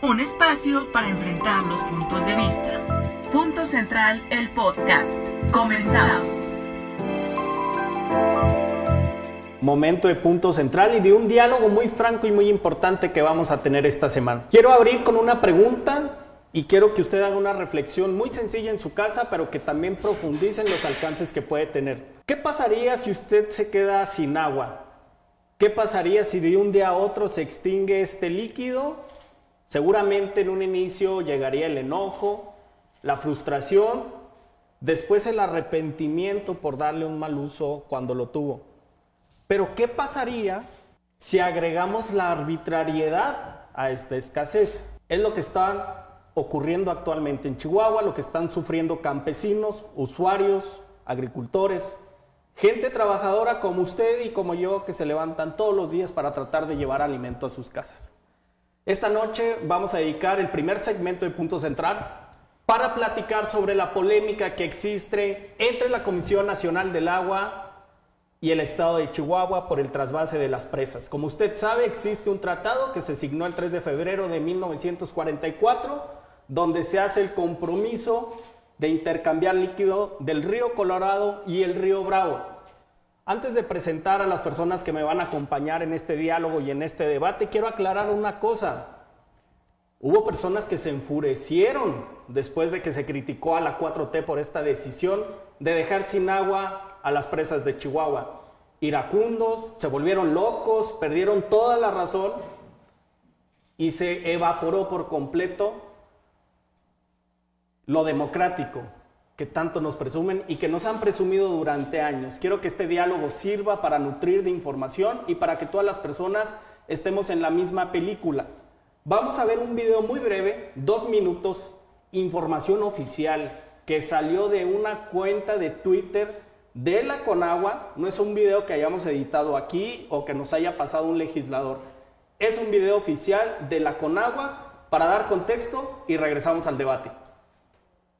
Un espacio para enfrentar los puntos de vista. Punto Central, el podcast. Comenzamos. Momento de punto central y de un diálogo muy franco y muy importante que vamos a tener esta semana. Quiero abrir con una pregunta y quiero que usted haga una reflexión muy sencilla en su casa, pero que también profundice en los alcances que puede tener. ¿Qué pasaría si usted se queda sin agua? ¿Qué pasaría si de un día a otro se extingue este líquido? Seguramente en un inicio llegaría el enojo, la frustración, después el arrepentimiento por darle un mal uso cuando lo tuvo. Pero ¿qué pasaría si agregamos la arbitrariedad a esta escasez? Es lo que está ocurriendo actualmente en Chihuahua, lo que están sufriendo campesinos, usuarios, agricultores, gente trabajadora como usted y como yo que se levantan todos los días para tratar de llevar alimento a sus casas. Esta noche vamos a dedicar el primer segmento de Punto Central para platicar sobre la polémica que existe entre la Comisión Nacional del Agua y el Estado de Chihuahua por el trasvase de las presas. Como usted sabe, existe un tratado que se signó el 3 de febrero de 1944 donde se hace el compromiso de intercambiar líquido del río Colorado y el río Bravo. Antes de presentar a las personas que me van a acompañar en este diálogo y en este debate, quiero aclarar una cosa. Hubo personas que se enfurecieron después de que se criticó a la 4T por esta decisión de dejar sin agua a las presas de Chihuahua. Iracundos, se volvieron locos, perdieron toda la razón y se evaporó por completo lo democrático que tanto nos presumen y que nos han presumido durante años. Quiero que este diálogo sirva para nutrir de información y para que todas las personas estemos en la misma película. Vamos a ver un video muy breve, dos minutos, información oficial que salió de una cuenta de Twitter de la Conagua. No es un video que hayamos editado aquí o que nos haya pasado un legislador. Es un video oficial de la Conagua para dar contexto y regresamos al debate.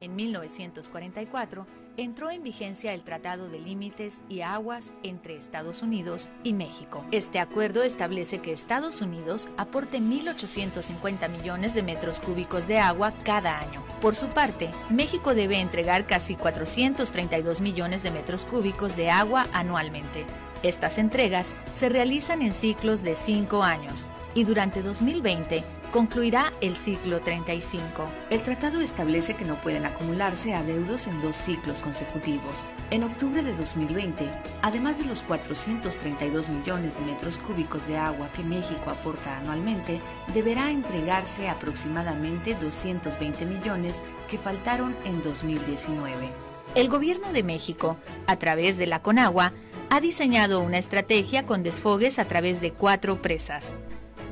En 1944 entró en vigencia el Tratado de Límites y Aguas entre Estados Unidos y México. Este acuerdo establece que Estados Unidos aporte 1.850 millones de metros cúbicos de agua cada año. Por su parte, México debe entregar casi 432 millones de metros cúbicos de agua anualmente. Estas entregas se realizan en ciclos de cinco años y durante 2020 concluirá el ciclo 35. El tratado establece que no pueden acumularse adeudos en dos ciclos consecutivos. En octubre de 2020, además de los 432 millones de metros cúbicos de agua que México aporta anualmente, deberá entregarse aproximadamente 220 millones que faltaron en 2019. El gobierno de México, a través de la Conagua, ha diseñado una estrategia con desfogues a través de cuatro presas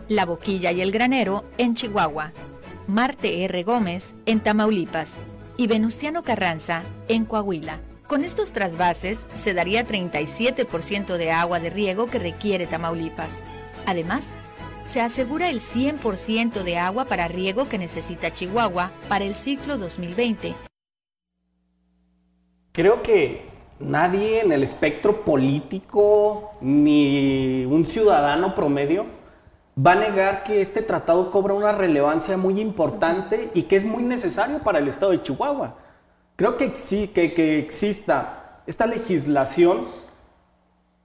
la Boquilla y el Granero en Chihuahua, Marte R. Gómez en Tamaulipas y Venustiano Carranza en Coahuila. Con estos trasvases se daría 37% de agua de riego que requiere Tamaulipas. Además, se asegura el 100% de agua para riego que necesita Chihuahua para el ciclo 2020. Creo que nadie en el espectro político ni un ciudadano promedio va a negar que este tratado cobra una relevancia muy importante y que es muy necesario para el estado de Chihuahua. Creo que sí, que, que exista esta legislación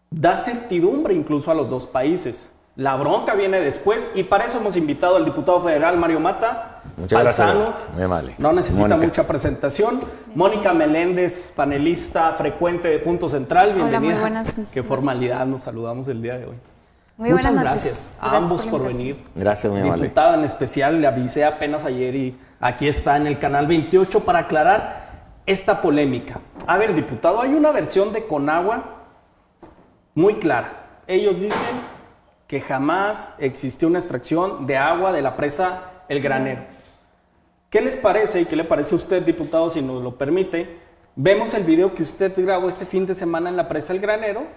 da certidumbre incluso a los dos países. La bronca viene después y para eso hemos invitado al diputado federal Mario Mata. Muchas gracias. Muy amable. No necesita mucha presentación. Mónica Meléndez, panelista frecuente de Punto Central. Bienvenida. Hola, muy buenas. Qué formalidad nos saludamos el día de hoy. Muy Muchas buenas gracias noches. a ambos por, venir. Gracias, muy amable. Diputada en especial, le avisé apenas ayer y aquí está en el canal 28 para aclarar esta polémica. A ver, diputado, hay una versión de Conagua muy clara. Ellos dicen que jamás existió una extracción de agua de la presa El Granero. ¿Qué les parece y qué le parece a usted, diputado, si nos lo permite? Vemos el video que usted grabó este fin de semana en la presa El Granero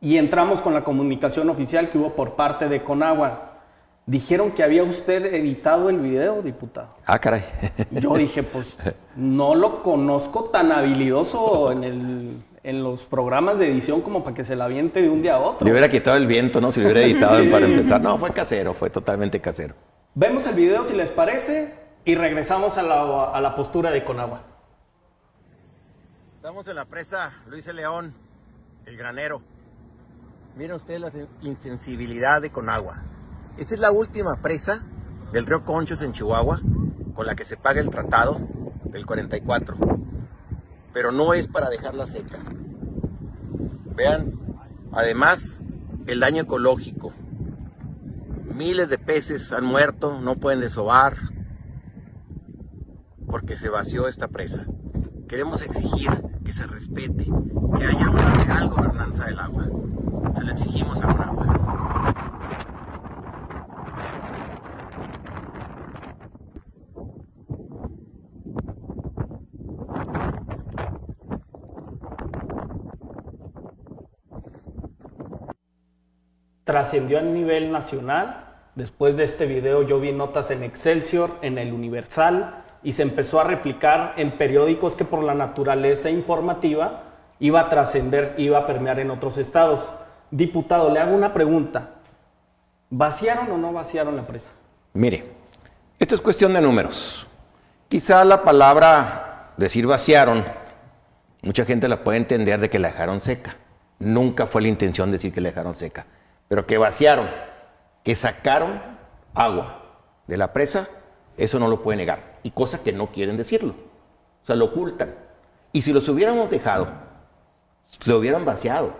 y entramos con la comunicación oficial que hubo por parte de Conagua. Dijeron que había usted editado el video, diputado. Ah, caray. Yo dije, pues no lo conozco tan habilidoso en, el, en los programas de edición como para que se la aviente de un día a otro. Le hubiera quitado el viento, ¿no? Si lo hubiera editado para empezar. No, fue casero, fue totalmente casero. Vemos el video si les parece y regresamos a la, a la postura de Conagua. Estamos en la presa Luis León, el granero. Miren ustedes la insensibilidad de Conagua. Esta es la última presa del río Conchos en Chihuahua con la que se paga el tratado del 44. Pero no es para dejarla seca. Vean, además, el daño ecológico. Miles de peces han muerto, no pueden desovar porque se vació esta presa. Queremos exigir que se respete, que haya una real gobernanza del agua. Se lo exigimos a trascendió a nivel nacional. Después de este video yo vi notas en Excelsior, en el Universal, y se empezó a replicar en periódicos que por la naturaleza informativa iba a trascender, iba a permear en otros estados. Diputado, le hago una pregunta. ¿Vaciaron o no vaciaron la presa? Mire, esto es cuestión de números. Quizá la palabra decir vaciaron, mucha gente la puede entender de que la dejaron seca. Nunca fue la intención decir que la dejaron seca pero que vaciaron, que sacaron agua de la presa, eso no lo puede negar. Y cosa que no quieren decirlo. O sea, lo ocultan. Y si los hubiéramos dejado, lo hubieran vaciado.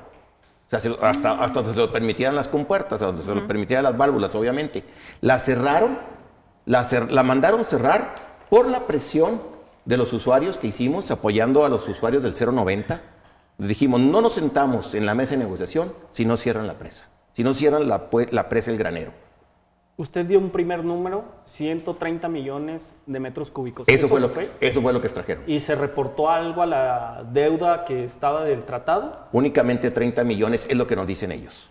O sea, hasta, hasta donde se lo permitieran las compuertas, donde se lo permitieran las válvulas, obviamente. La cerraron, la, la mandaron cerrar por la presión de los usuarios que hicimos, apoyando a los usuarios del 090. Dijimos, no nos sentamos en la mesa de negociación si no cierran la presa si no cierran la, la presa El Granero. Usted dio un primer número, 130 millones de metros cúbicos. Eso, fue, lo, que, eso fue lo que extrajeron. ¿Y se reportó algo a la deuda que estaba del tratado? Únicamente 30 millones es lo que nos dicen ellos.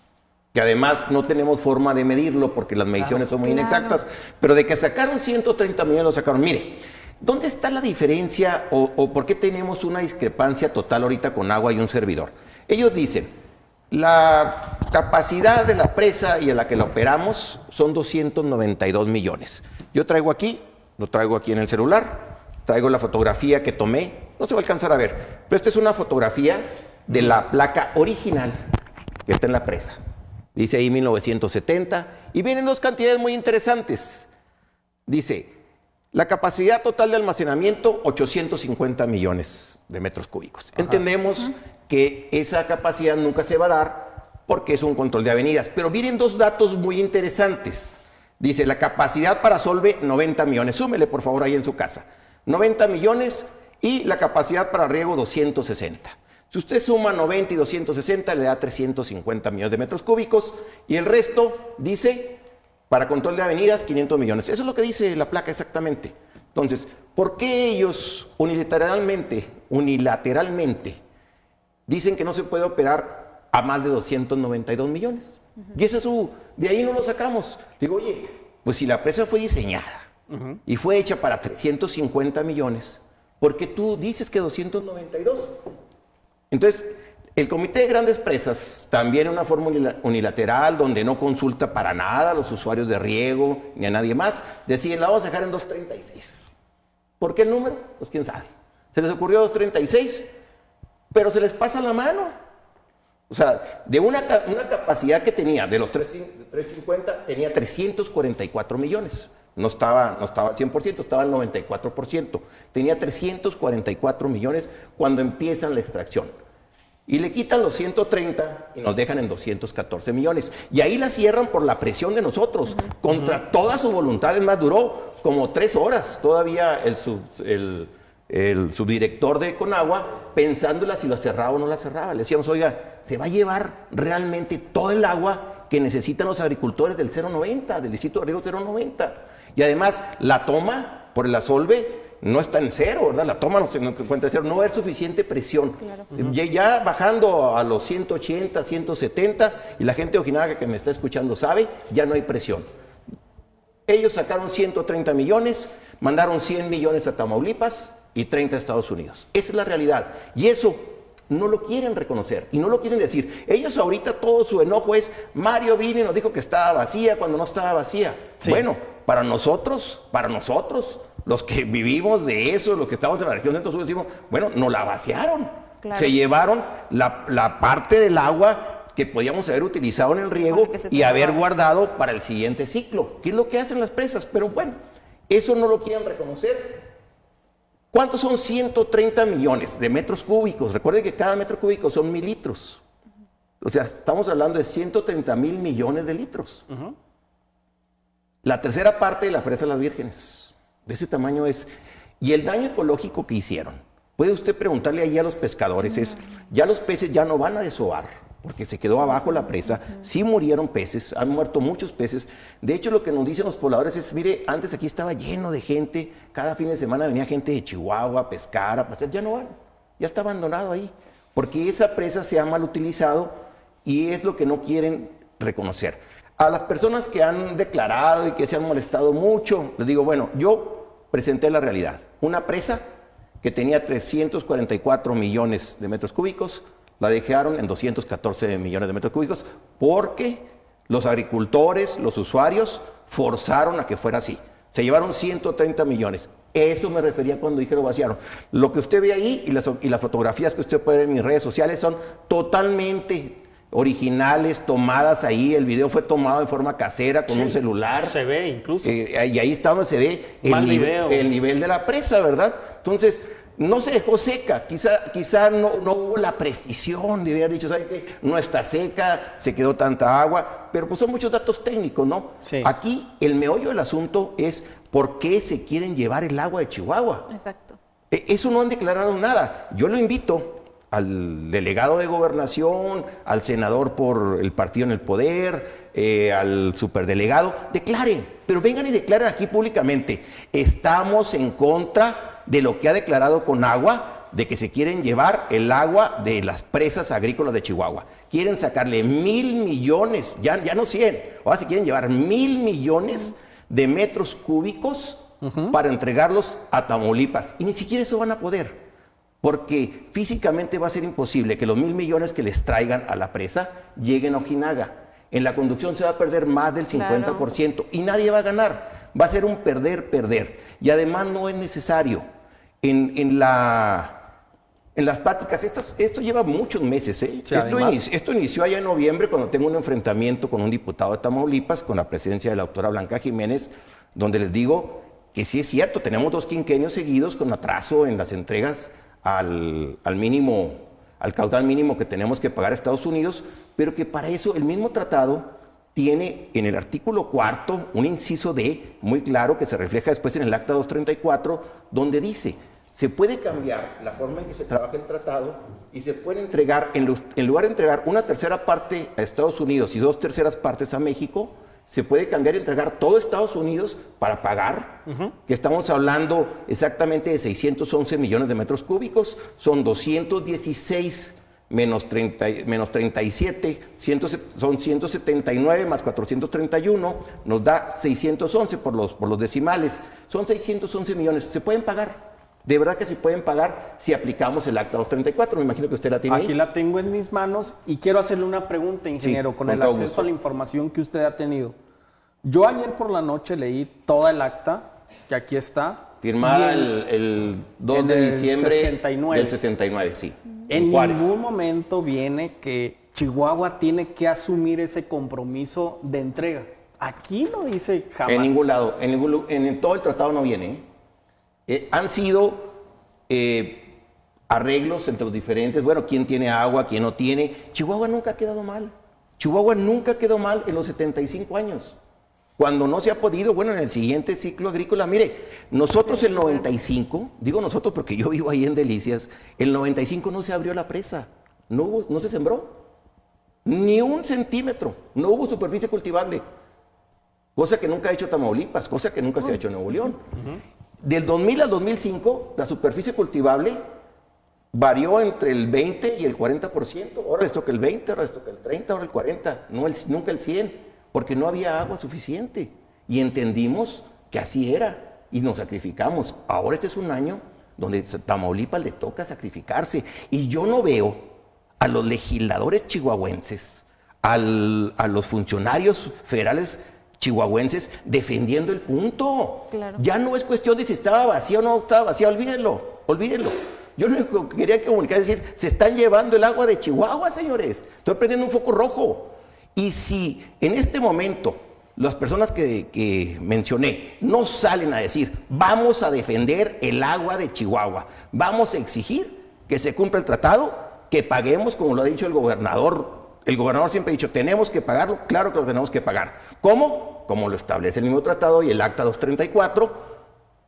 Que además no tenemos forma de medirlo porque las mediciones son muy inexactas, pero de que sacaron 130 millones lo sacaron. Mire, ¿dónde está la diferencia o, o por qué tenemos una discrepancia total ahorita con agua y un servidor? Ellos dicen, la capacidad de la presa y en la que la operamos son 292 millones. Yo traigo aquí, lo traigo aquí en el celular, traigo la fotografía que tomé, no se va a alcanzar a ver, pero esta es una fotografía de la placa original que está en la presa. Dice ahí 1970 y vienen dos cantidades muy interesantes. Dice, la capacidad total de almacenamiento 850 millones de metros cúbicos. Entendemos que esa capacidad nunca se va a dar porque es un control de avenidas. Pero vienen dos datos muy interesantes. Dice, la capacidad para Solve 90 millones. Súmele por favor ahí en su casa. 90 millones y la capacidad para riego 260. Si usted suma 90 y 260 le da 350 millones de metros cúbicos y el resto dice para control de avenidas 500 millones. Eso es lo que dice la placa exactamente. Entonces, ¿por qué ellos unilateralmente, unilateralmente dicen que no se puede operar a más de 292 millones. Y ese es su, de ahí no lo sacamos. Digo, oye, pues si la presa fue diseñada y fue hecha para 350 millones, ¿por qué tú dices que 292? Entonces, el Comité de Grandes Presas, también una forma unilateral, donde no consulta para nada a los usuarios de riego ni a nadie más, decide, la vamos a dejar en 236. ¿Por qué el número? Pues quién sabe. Se les ocurrió 236 pero se les pasa la mano. O sea, de una, una capacidad que tenía, de los 350, tenía 344 millones. No estaba, no estaba al 100%, estaba al 94%. Tenía 344 millones cuando empiezan la extracción. Y le quitan los 130 y nos dejan en 214 millones. Y ahí la cierran por la presión de nosotros, contra toda su voluntad. Es más, duró como tres horas todavía el, el, el subdirector de Conagua pensándola si la cerraba o no la cerraba. Le decíamos, oiga, se va a llevar realmente todo el agua que necesitan los agricultores del 090, del distrito de Río 090. Y además, la toma por el asolve no está en cero, ¿verdad? La toma no se encuentra en cero, no va a haber suficiente presión. ya, ya, bajando a los 180, 170, y la gente de Ojinaga que me está escuchando sabe, ya no hay presión. Ellos sacaron 130 millones, mandaron 100 millones a Tamaulipas, y 30 a Estados Unidos. Esa es la realidad. Y eso no lo quieren reconocer y no lo quieren decir. Ellos ahorita todo su enojo es, Mario vino y nos dijo que estaba vacía cuando no estaba vacía. Bueno, para nosotros, para nosotros, los que vivimos de eso, los que estamos en la región centro sur, decimos, bueno, nos la vaciaron. Se llevaron la, la parte del agua que podíamos haber utilizado en el riego y haber guardado para el siguiente ciclo, ¿Qué es lo que hacen las presas. Pero bueno, eso no lo quieren reconocer. ¿Cuántos son 130 millones de metros cúbicos? Recuerden que cada metro cúbico son mil litros. O sea, estamos hablando de 130 mil millones de litros. La tercera parte de la presa de las vírgenes. De ese tamaño es. Y el daño ecológico que hicieron. Puede usted preguntarle ahí a los pescadores, es, ya los peces ya no van a desovar, porque se quedó abajo la presa, sí murieron peces, han muerto muchos peces. De hecho, lo que nos dicen los pobladores es, mire, antes aquí estaba lleno de gente, cada fin de semana venía gente de Chihuahua a pescar, a pasear, ya no van, ya está abandonado ahí, porque esa presa se ha mal utilizado y es lo que no quieren reconocer. A las personas que han declarado y que se han molestado mucho, les digo, bueno, yo presenté la realidad. Una presa que tenía 344 millones de metros cúbicos, la dejaron en 214 millones de metros cúbicos porque los agricultores, los usuarios, forzaron a que fuera así. Se llevaron 130 millones. Eso me refería cuando dije lo vaciaron. Lo que usted ve ahí y las, y las fotografías que usted puede ver en mis redes sociales son totalmente originales tomadas ahí. El video fue tomado de forma casera con un celular. Se ve incluso. Eh, y ahí está donde se ve el, el, nivel de la presa, ¿verdad? Entonces, no se dejó seca, quizá, quizá no, hubo la precisión de haber dicho, ¿sabe qué? No está seca, se quedó tanta agua, pero pues son muchos datos técnicos, ¿no? Aquí el meollo del asunto es por qué se quieren llevar el agua de Chihuahua. Exacto. E, eso no han declarado nada. Yo lo invito al delegado de gobernación, al senador por el partido en el poder, eh, al superdelegado, declaren, pero vengan y declaren aquí públicamente, estamos en contra de lo que ha declarado con agua, de que se quieren llevar el agua de las presas agrícolas de Chihuahua. Quieren sacarle mil millones, ya, ya no cien, ahora se quieren llevar mil millones de metros cúbicos para entregarlos a Tamaulipas. Y ni siquiera eso van a poder, porque físicamente va a ser imposible que los mil millones que les traigan a la presa lleguen a Ojinaga. En la conducción se va a perder más del 50% y nadie va a ganar. Va a ser un perder-perder. Y además no es necesario en, la, en las pláticas, esto lleva muchos meses. ¿eh? esto, inició, allá en noviembre cuando tengo un enfrentamiento con un diputado de Tamaulipas, con la presidencia de la doctora Blanca Jiménez, donde les digo que sí es cierto, tenemos dos quinquenios seguidos con atraso en las entregas al, al mínimo, al caudal mínimo que tenemos que pagar a Estados Unidos, pero que para eso el mismo tratado tiene en el artículo cuarto un inciso D muy claro que se refleja después en el acta 234, donde dice, se puede cambiar la forma en que se trabaja el tratado y se puede entregar, en, lugar de entregar una tercera parte a Estados Unidos y dos terceras partes a México, se puede cambiar y entregar todo Estados Unidos para pagar, que estamos hablando exactamente de 611 millones de metros cúbicos, son 216 menos, 30, menos 37, son 179 más 431, nos da 611 por los, por los decimales. Son 611 millones. ¿Se pueden pagar? De verdad que se pueden pagar si aplicamos el acta 234. Me imagino que usted la tiene. Aquí la tengo en mis manos y quiero hacerle una pregunta, ingeniero, con, el acceso a la información que usted ha tenido. Yo ayer por la noche leí toda el acta, que aquí está. Firmada el, 2 de diciembre 69. del 69, sí. En ningún momento viene que Chihuahua tiene que asumir ese compromiso de entrega. Aquí no dice jamás. En ningún lado, en, todo el tratado no viene. ¿Eh? Han sido eh, arreglos entre los diferentes, bueno, quién tiene agua, quién no tiene. Chihuahua nunca ha quedado mal. Chihuahua nunca quedó mal en los 75 años. Cuando no se ha podido, bueno, en el siguiente ciclo agrícola, mire, nosotros el 95, digo nosotros porque yo vivo ahí en Delicias, el 95 no se abrió la presa, no, hubo, no se sembró, ni un centímetro, no hubo superficie cultivable, cosa que nunca ha hecho Tamaulipas, cosa que nunca se ha hecho en Nuevo León. Del 2000 al 2005, la superficie cultivable varió entre el 20 y el 40%, ahora esto que el 20, ahora esto que el 30, ahora el 40, no nunca el 100 porque no había agua suficiente. Y entendimos que así era y nos sacrificamos. Ahora este es un año donde Tamaulipas le toca sacrificarse. Y yo no veo a los legisladores chihuahuenses, a los funcionarios federales chihuahuenses defendiendo el punto. Ya no es cuestión de si estaba vacío o no estaba vacío, olvídenlo, olvídenlo. Yo lo único que quería comunicar es decir, se están llevando el agua de Chihuahua, señores. Estoy prendiendo un foco rojo. Y si en este momento las personas que, que, mencioné no salen a decir, vamos a defender el agua de Chihuahua, vamos a exigir que se cumpla el tratado, que paguemos, como lo ha dicho el gobernador. El gobernador siempre ha dicho, tenemos que pagarlo, claro que lo tenemos que pagar. ¿Cómo? Como lo establece el mismo tratado y el acta 234,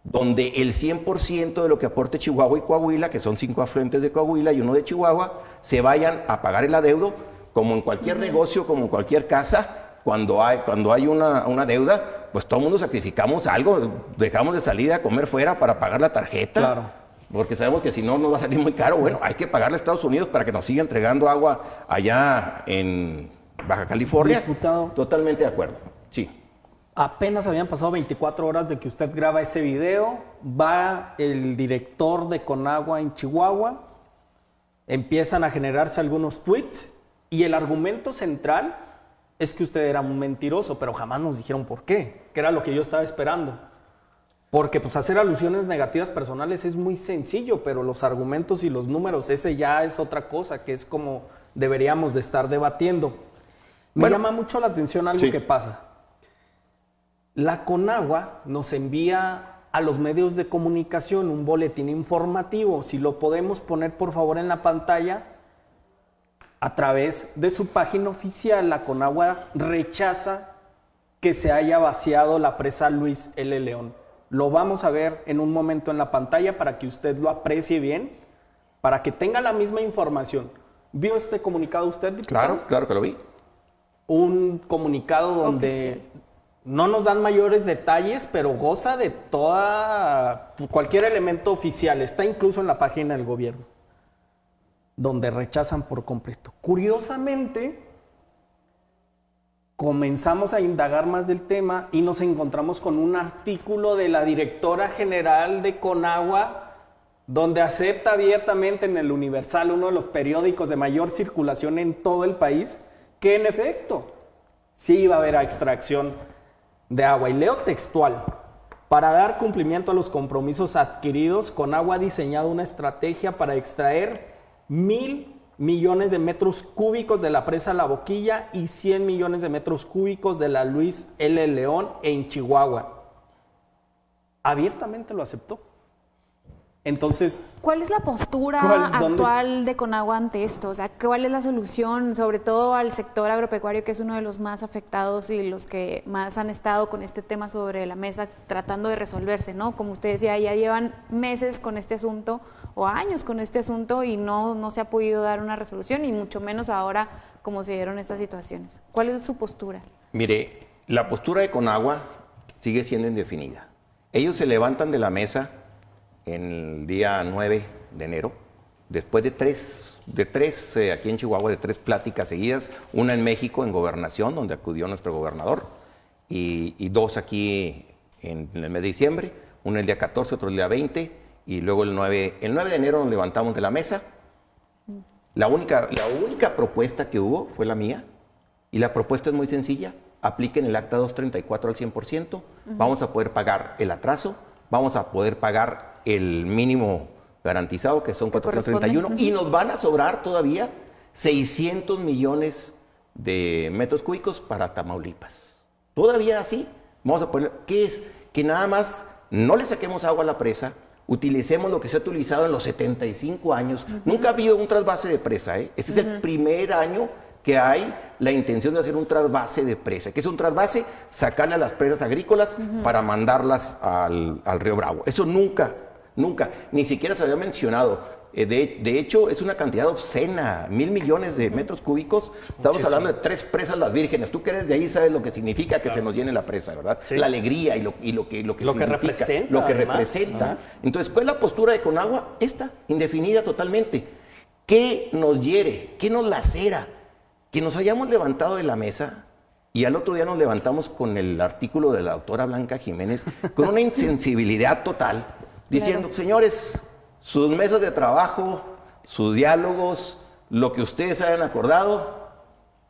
donde el 100% de lo que aporte Chihuahua y Coahuila, que son cinco afluentes de Coahuila y uno de Chihuahua, se vayan a pagar el adeudo, como en cualquier negocio, como en cualquier casa, cuando hay, cuando hay una, una deuda, pues todo el mundo sacrificamos algo, dejamos de salir a comer fuera para pagar la tarjeta. Claro. Porque sabemos que si no nos va a salir muy caro. Bueno, hay que pagarle a Estados Unidos para que nos siga entregando agua allá en Baja California. Diputado. Totalmente de acuerdo. Sí. Apenas habían pasado 24 horas de que usted graba ese video. Va el director de Conagua en Chihuahua. Empiezan a generarse algunos tweets. Y el argumento central es que usted era un mentiroso, pero jamás nos dijeron por qué, que era lo que yo estaba esperando. Porque pues hacer alusiones negativas personales es muy sencillo, pero los argumentos y los números, ese ya es otra cosa, que es como deberíamos de estar debatiendo. Me llama mucho la atención algo que pasa. La Conagua nos envía a los medios de comunicación un boletín informativo. Si lo podemos poner por favor en la pantalla, a través de su página oficial, la Conagua rechaza que se haya vaciado la presa Luis L. León. Lo vamos a ver en un momento en la pantalla para que usted lo aprecie bien, para que tenga la misma información. ¿Vio este comunicado usted? Claro, claro que lo vi. Un comunicado donde no nos dan mayores detalles, pero goza de toda cualquier elemento oficial. Está incluso en la página del gobierno donde rechazan por completo. Curiosamente, comenzamos a indagar más del tema y nos encontramos con un artículo de la directora general de Conagua, donde acepta abiertamente en el Universal, uno de los periódicos de mayor circulación en todo el país, que en efecto sí iba a haber extracción de agua. Y leo textual. Para dar cumplimiento a los compromisos adquiridos, Conagua ha diseñado una estrategia para extraer mil millones de metros cúbicos de la presa La Boquilla y 100 millones de metros cúbicos de la Luis L. León en Chihuahua. Abiertamente lo aceptó. Entonces, ¿cuál es la postura actual de Conagua ante esto? O sea, ¿cuál es la solución, sobre todo al sector agropecuario, que es uno de los más afectados y los que más han estado con este tema sobre la mesa, tratando de resolverse, ¿no? Como usted decía, ya llevan meses con este asunto o años con este asunto y no, no se ha podido dar una resolución, y mucho menos ahora como se dieron estas situaciones. ¿Cuál es su postura? Mire, la postura de Conagua sigue siendo indefinida. Ellos se levantan de la mesa en el día 9 de enero, después de tres, de tres eh, aquí en Chihuahua, de tres pláticas seguidas, una en México, en gobernación, donde acudió nuestro gobernador, y, dos aquí en, el mes de diciembre, uno el día 14, otro el día 20, y luego el 9, el 9 de enero nos levantamos de la mesa. La única, la única propuesta que hubo fue la mía, y la propuesta es muy sencilla, apliquen el acta 234 al 100%, vamos a poder pagar el atraso, vamos a poder pagar el mínimo garantizado, que son 431, y nos van a sobrar todavía 600 millones de metros cúbicos para Tamaulipas. Todavía así, vamos a poner, ¿qué es? Que nada más no le saquemos agua a la presa, utilicemos lo que se ha utilizado en los 75 años. Nunca ha habido un trasvase de presa, ¿eh? Este es el primer año que hay la intención de hacer un trasvase de presa. que es un trasvase? Sacarle a las presas agrícolas para mandarlas al, al río Bravo. Eso nunca Nunca, ni siquiera se había mencionado. Eh, de, hecho, es una cantidad obscena, mil millones de metros cúbicos. Estamos hablando de tres presas las vírgenes. Tú que eres de ahí sabes lo que significa que se nos llene la presa, ¿verdad? La alegría y lo, que, lo que, representa. Lo que representa. Entonces, ¿cuál es la postura de Conagua? Esta, indefinida totalmente. ¿Qué nos hiere? ¿Qué nos lacera? Que nos hayamos levantado de la mesa y al otro día nos levantamos con el artículo de la doctora Blanca Jiménez, con una insensibilidad total diciendo, señores, sus mesas de trabajo, sus diálogos, lo que ustedes hayan acordado,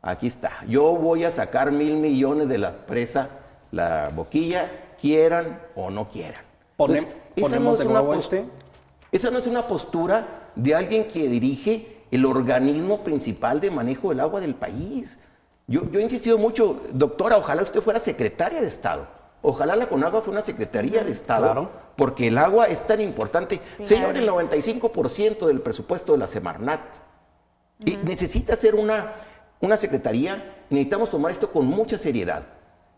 aquí está. Yo voy a sacar mil millones de la presa la boquilla, quieran o no quieran. esa, no es una este. esa no es una postura de alguien que dirige el organismo principal de manejo del agua del país. Yo, he insistido mucho, doctora, ojalá usted fuera secretaria de Estado. Ojalá la Conagua fuera una secretaría de Estado, porque el agua es tan importante. Se lleva el 95% del presupuesto de la Semarnat. Y necesita ser una, una secretaría, necesitamos tomar esto con mucha seriedad.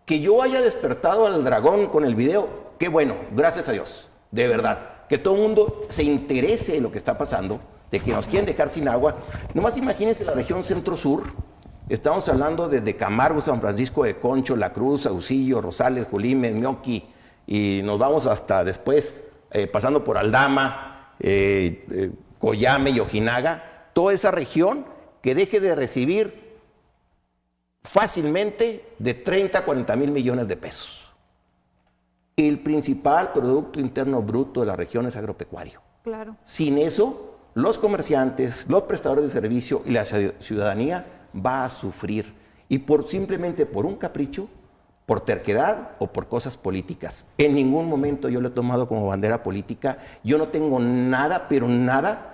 Que yo haya despertado al dragón con el video, qué bueno, gracias a Dios, de verdad. Que todo el mundo se interese en lo que está pasando, de que nos quieren dejar sin agua. Nomás imagínense la región centro-sur, estamos hablando desde Camargo, San Francisco de Concho, La Cruz, Auxillo, Rosales, Julime, Mioqui, y nos vamos hasta después, eh, pasando por Aldama, eh, eh, Coyame y Ojinaga, toda esa región que deje de recibir fácilmente de 30 a 40 mil millones de pesos. El principal Producto Interno Bruto de la región es agropecuario. Claro. Sin eso, los comerciantes, los prestadores de servicio y la ciudadanía va a sufrir. Y por simplemente por un capricho, por terquedad o por cosas políticas. En ningún momento yo lo he tomado como bandera política. Yo no tengo nada, pero nada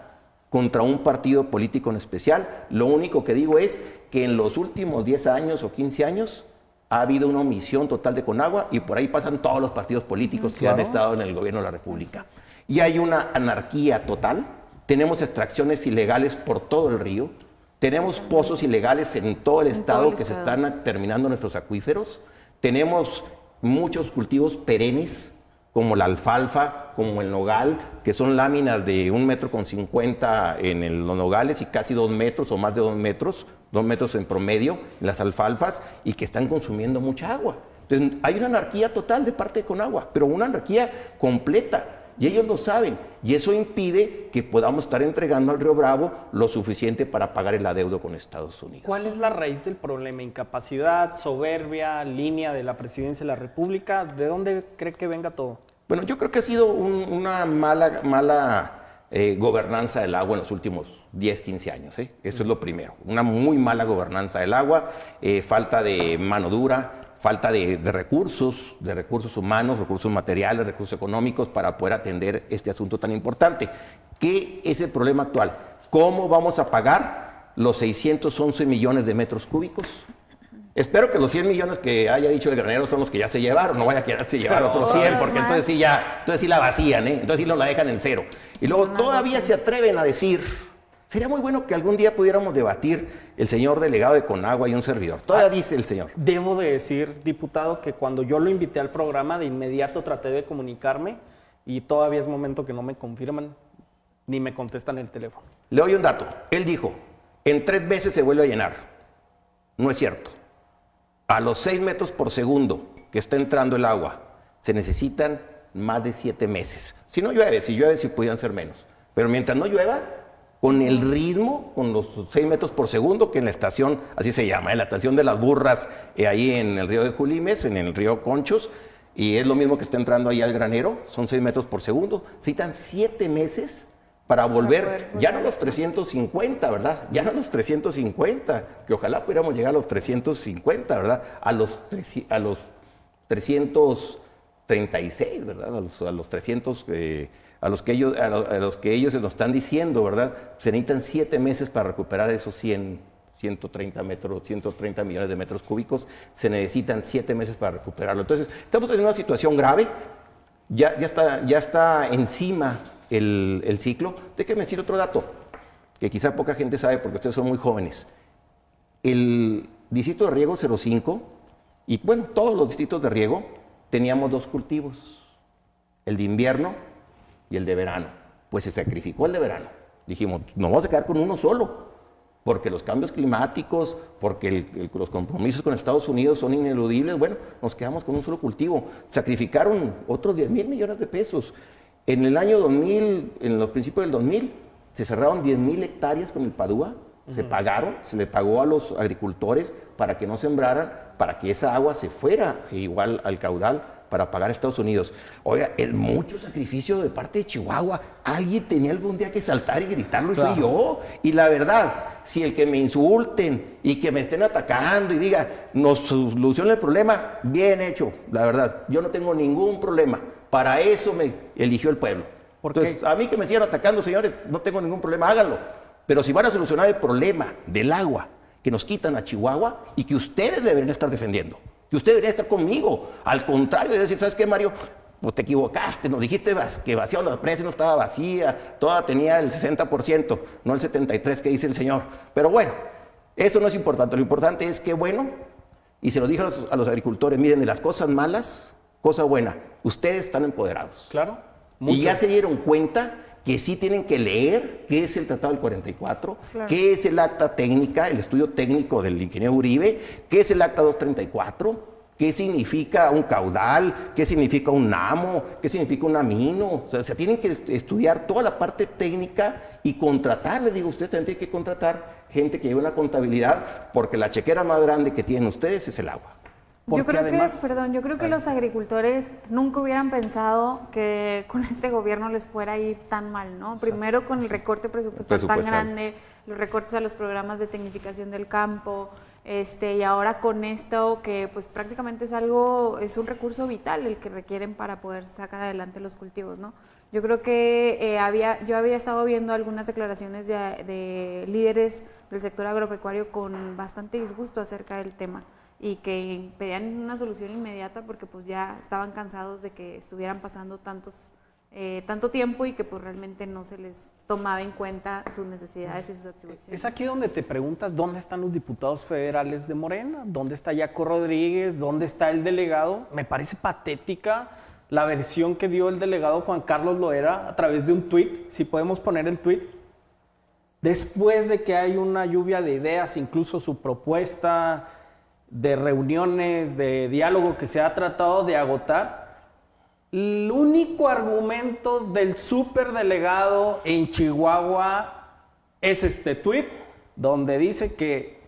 contra un partido político en especial. Lo único que digo es que en los últimos 10 años o 15 años ha habido una omisión total de Conagua y por ahí pasan todos los partidos políticos que han estado en el gobierno de la República. Y hay una anarquía total. Tenemos extracciones ilegales por todo el río. Tenemos pozos ilegales en todo el estado que se están terminando nuestros acuíferos. Tenemos muchos cultivos perennes como la alfalfa, como el nogal, que son láminas de un metro con cincuenta en los nogales y casi dos metros o más de dos metros, dos metros en promedio en las alfalfas y que están consumiendo mucha agua. Entonces, hay una anarquía total de parte de Conagua, pero una anarquía completa. Y ellos lo saben. Y eso impide que podamos estar entregando al Río Bravo lo suficiente para pagar el adeudo con Estados Unidos. ¿Cuál es la raíz del problema? ¿Incapacidad, soberbia, línea de la presidencia de la República? ¿De dónde cree que venga todo? Bueno, yo creo que ha sido una mala, mala eh, gobernanza del agua en los últimos 10, 15 años. ¿eh? Eso es lo primero. Una muy mala gobernanza del agua, eh, falta de mano dura, falta de, recursos, de recursos humanos, recursos materiales, recursos económicos para poder atender este asunto tan importante. ¿Qué es el problema actual? ¿Cómo vamos a pagar los 611 millones de metros cúbicos? Espero que los 100 millones que haya dicho el granero son los que ya se llevaron, no vaya a quedarse llevar otros 100, porque entonces sí ya, entonces sí la vacían, ¿eh? entonces sí nos la dejan en cero. Y luego todavía se atreven a decir, Sería muy bueno que algún día pudiéramos debatir el señor delegado de Conagua y un servidor. Todavía ah, dice el señor. Debo de decir, diputado, que cuando yo lo invité al programa, de inmediato traté de comunicarme y todavía es momento que no me confirman ni me contestan el teléfono. Le doy un dato. Él dijo, en tres veces se vuelve a llenar. No es cierto. A los seis metros por segundo que está entrando el agua, se necesitan más de siete meses. Si no llueve, si llueve, si pudieran ser menos. Pero mientras no llueva, con el ritmo, con los 6 metros por segundo, que en la estación, así se llama, en la estación de las burras, eh, ahí en el río de Julimes, en el río Conchos, y es lo mismo que está entrando ahí al granero, son 6 metros por segundo. Necesitan 7 meses para volver, ya no los 350, ¿verdad? Ya no los 350, que ojalá pudiéramos llegar a los 350, ¿verdad? A los, a los 336, ¿verdad? A los, a los 300 a los que ellos, a los, que ellos nos están diciendo, ¿verdad? Se necesitan siete meses para recuperar esos 100, 130 metros, 130 millones de metros cúbicos, se necesitan siete meses para recuperarlo. Entonces, estamos en una situación grave, ya, ya, está, ya está encima el, el ciclo. Déjenme decir otro dato, que quizá poca gente sabe porque ustedes son muy jóvenes. El distrito de riego 05, y bueno, todos los distritos de riego, teníamos dos cultivos, el de invierno y el de verano. Pues se sacrificó el de verano. Dijimos, no vamos a quedar con uno solo, porque los cambios climáticos, porque los compromisos con Estados Unidos son ineludibles. Bueno, nos quedamos con un solo cultivo. Sacrificaron otros 10 mil millones de pesos. En el año 2000, en los principios del 2000, se cerraron 10 mil hectáreas con el Padua, se pagaron, se le pagó a los agricultores para que no sembraran, para que esa agua se fuera igual al caudal para pagar a Estados Unidos. Oiga, es mucho sacrificio de parte de Chihuahua. Alguien tenía algún día que saltar y gritarlo y soy yo. Y la verdad, si el que me insulten y que me estén atacando y diga, nos soluciona el problema, bien hecho, la verdad. Yo no tengo ningún problema. Para eso me eligió el pueblo. Entonces, a mí que me sigan atacando, señores, no tengo ningún problema, háganlo. Pero si van a solucionar el problema del agua que nos quitan a Chihuahua y que ustedes deberían estar defendiendo, que ustedes deberían estar conmigo, al contrario, de decir, ¿sabes qué, Mario? Pues te equivocaste, nos dijiste que vaciado la presa no estaba vacía, toda tenía el 60%, no el 73% que dice el señor. Pero bueno, eso no es importante, lo importante es que bueno, y se lo dije a los, a los agricultores, miren, de las cosas malas, cosa buena, ustedes están empoderados. Claro. Y ya se dieron cuenta que sí tienen que leer qué es el Tratado del 44, qué es el acta técnica, el estudio técnico del ingeniero Uribe, qué es el acta 234, qué significa un caudal, qué significa un namo, qué significa un amino. O sea, se tienen que estudiar toda la parte técnica y contratar, le digo, usted también tiene que contratar gente que lleve una contabilidad, porque la chequera más grande que tienen ustedes es el agua yo creo que, perdón, yo creo que los agricultores nunca hubieran pensado que con este gobierno les fuera a ir tan mal, ¿no? Primero con el recorte presupuestal, tan grande, los recortes a los programas de tecnificación del campo, este, y ahora con esto que pues prácticamente es algo, es un recurso vital el que requieren para poder sacar adelante los cultivos, ¿no? Yo creo que eh, había, yo había estado viendo algunas declaraciones de, de líderes del sector agropecuario con bastante disgusto acerca del tema y que pedían una solución inmediata porque pues ya estaban cansados de que estuvieran pasando tantos eh, tanto tiempo y que pues realmente no se les tomaba en cuenta sus necesidades y sus atribuciones. Es aquí donde te preguntas dónde están los diputados federales de Morena, dónde está Jaco Rodríguez, dónde está el delegado. Me parece patética la versión que dio el delegado Juan Carlos Loera a través de un tuit, si podemos poner el tuit. Después de que hay una lluvia de ideas, incluso su propuesta de reuniones, de diálogo que se ha tratado de agotar, el único argumento del superdelegado en Chihuahua es este tuit donde dice que